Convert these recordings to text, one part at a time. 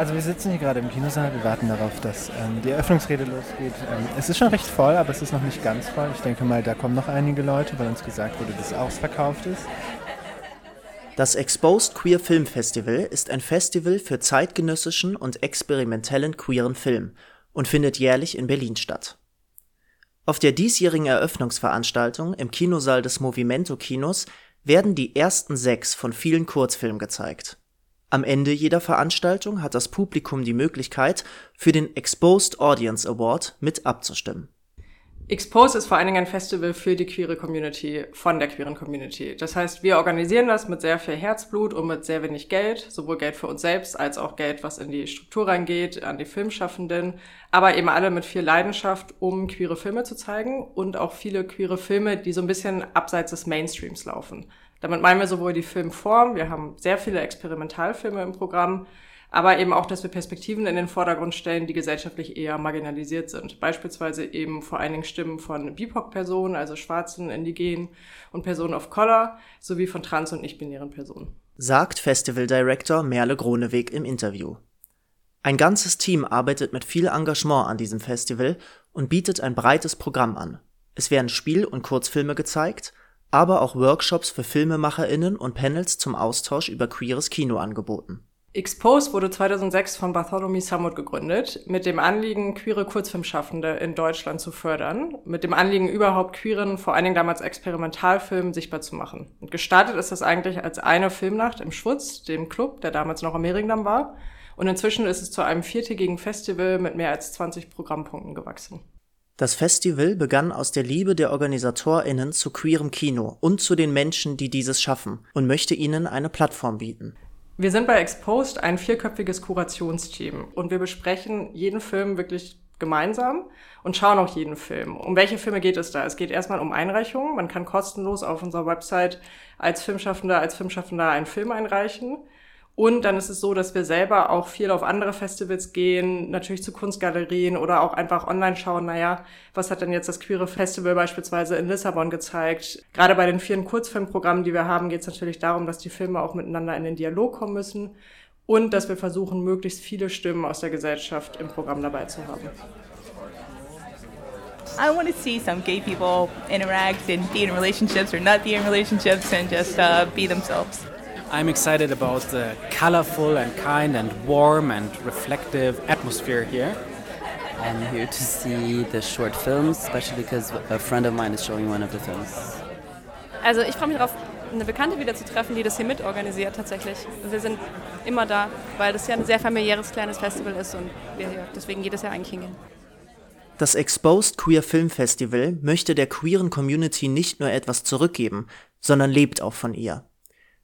Also wir sitzen hier gerade im Kinosaal, wir warten darauf, dass ähm, die Eröffnungsrede losgeht. Ähm, es ist schon recht voll, aber es ist noch nicht ganz voll. Ich denke mal, da kommen noch einige Leute, weil uns gesagt wurde, dass es ausverkauft ist. Das Exposed Queer Film Festival ist ein Festival für zeitgenössischen und experimentellen queeren Film und findet jährlich in Berlin statt. Auf der diesjährigen Eröffnungsveranstaltung im Kinosaal des Movimento Kinos werden die ersten sechs von vielen Kurzfilmen gezeigt. Am Ende jeder Veranstaltung hat das Publikum die Möglichkeit, für den Exposed Audience Award mit abzustimmen Expose ist vor allen Dingen ein Festival für die queere Community, von der queeren Community. Das heißt, wir organisieren das mit sehr viel Herzblut und mit sehr wenig Geld, sowohl Geld für uns selbst als auch Geld, was in die Struktur reingeht, an die Filmschaffenden, aber eben alle mit viel Leidenschaft, um queere Filme zu zeigen und auch viele queere Filme, die so ein bisschen abseits des Mainstreams laufen. Damit meinen wir sowohl die Filmform, wir haben sehr viele Experimentalfilme im Programm, aber eben auch, dass wir Perspektiven in den Vordergrund stellen, die gesellschaftlich eher marginalisiert sind. Beispielsweise eben vor allen Dingen Stimmen von BIPOC-Personen, also Schwarzen, Indigenen und Personen of Color, sowie von trans- und nicht-binären Personen. Sagt Festival Director Merle Groneweg im Interview. Ein ganzes Team arbeitet mit viel Engagement an diesem Festival und bietet ein breites Programm an. Es werden Spiel- und Kurzfilme gezeigt, aber auch Workshops für FilmemacherInnen und Panels zum Austausch über queeres Kino angeboten. Expose wurde 2006 von Bartholomew Samut gegründet, mit dem Anliegen, queere Kurzfilmschaffende in Deutschland zu fördern, mit dem Anliegen, überhaupt queeren, vor allen Dingen damals Experimentalfilmen, sichtbar zu machen. Und gestartet ist das eigentlich als eine Filmnacht im Schwutz, dem Club, der damals noch am Mehringdamm war. Und inzwischen ist es zu einem viertägigen Festival mit mehr als 20 Programmpunkten gewachsen. Das Festival begann aus der Liebe der OrganisatorInnen zu queerem Kino und zu den Menschen, die dieses schaffen und möchte ihnen eine Plattform bieten. Wir sind bei Exposed ein vierköpfiges Kurationsteam und wir besprechen jeden Film wirklich gemeinsam und schauen auch jeden Film. Um welche Filme geht es da? Es geht erstmal um Einreichungen. Man kann kostenlos auf unserer Website als Filmschaffender, als Filmschaffender einen Film einreichen. Und dann ist es so, dass wir selber auch viel auf andere Festivals gehen, natürlich zu Kunstgalerien oder auch einfach online schauen, naja, was hat denn jetzt das Queere Festival beispielsweise in Lissabon gezeigt? Gerade bei den vielen Kurzfilmprogrammen, die wir haben, geht es natürlich darum, dass die Filme auch miteinander in den Dialog kommen müssen und dass wir versuchen, möglichst viele Stimmen aus der Gesellschaft im Programm dabei zu haben. I want to see some gay people interact and be in relationships or not be in relationships and just uh, be themselves. I'm excited about the colorful and kind and warm and reflective atmosphere here. I'm here to see the short films, especially because a friend of mine is showing one of the films. Also ich freue mich darauf, eine Bekannte wieder zu treffen, die das hier mitorganisiert tatsächlich. Wir sind immer da, weil das ja ein sehr familiäres kleines Festival ist und wir hier, deswegen geht es ja eigentlich hingehen. Das Exposed Queer Film Festival möchte der queeren Community nicht nur etwas zurückgeben, sondern lebt auch von ihr.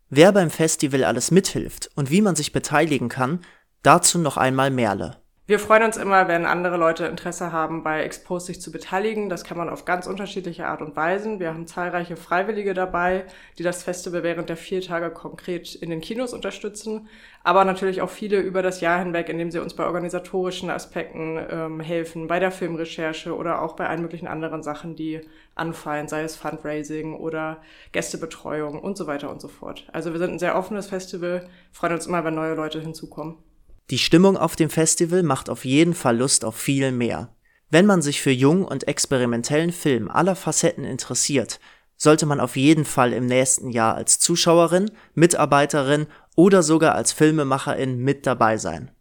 Wer beim Festival alles mithilft und wie man sich beteiligen kann, dazu noch einmal Merle. Wir freuen uns immer, wenn andere Leute Interesse haben, bei Expose sich zu beteiligen. Das kann man auf ganz unterschiedliche Art und Weisen. Wir haben zahlreiche Freiwillige dabei, die das Festival während der vier Tage konkret in den Kinos unterstützen. Aber natürlich auch viele über das Jahr hinweg, indem sie uns bei organisatorischen Aspekten ähm, helfen, bei der Filmrecherche oder auch bei allen möglichen anderen Sachen, die anfallen, sei es Fundraising oder Gästebetreuung und so weiter und so fort. Also wir sind ein sehr offenes Festival, freuen uns immer, wenn neue Leute hinzukommen. Die Stimmung auf dem Festival macht auf jeden Fall Lust auf viel mehr. Wenn man sich für jung und experimentellen Film aller Facetten interessiert, sollte man auf jeden Fall im nächsten Jahr als Zuschauerin, Mitarbeiterin oder sogar als Filmemacherin mit dabei sein.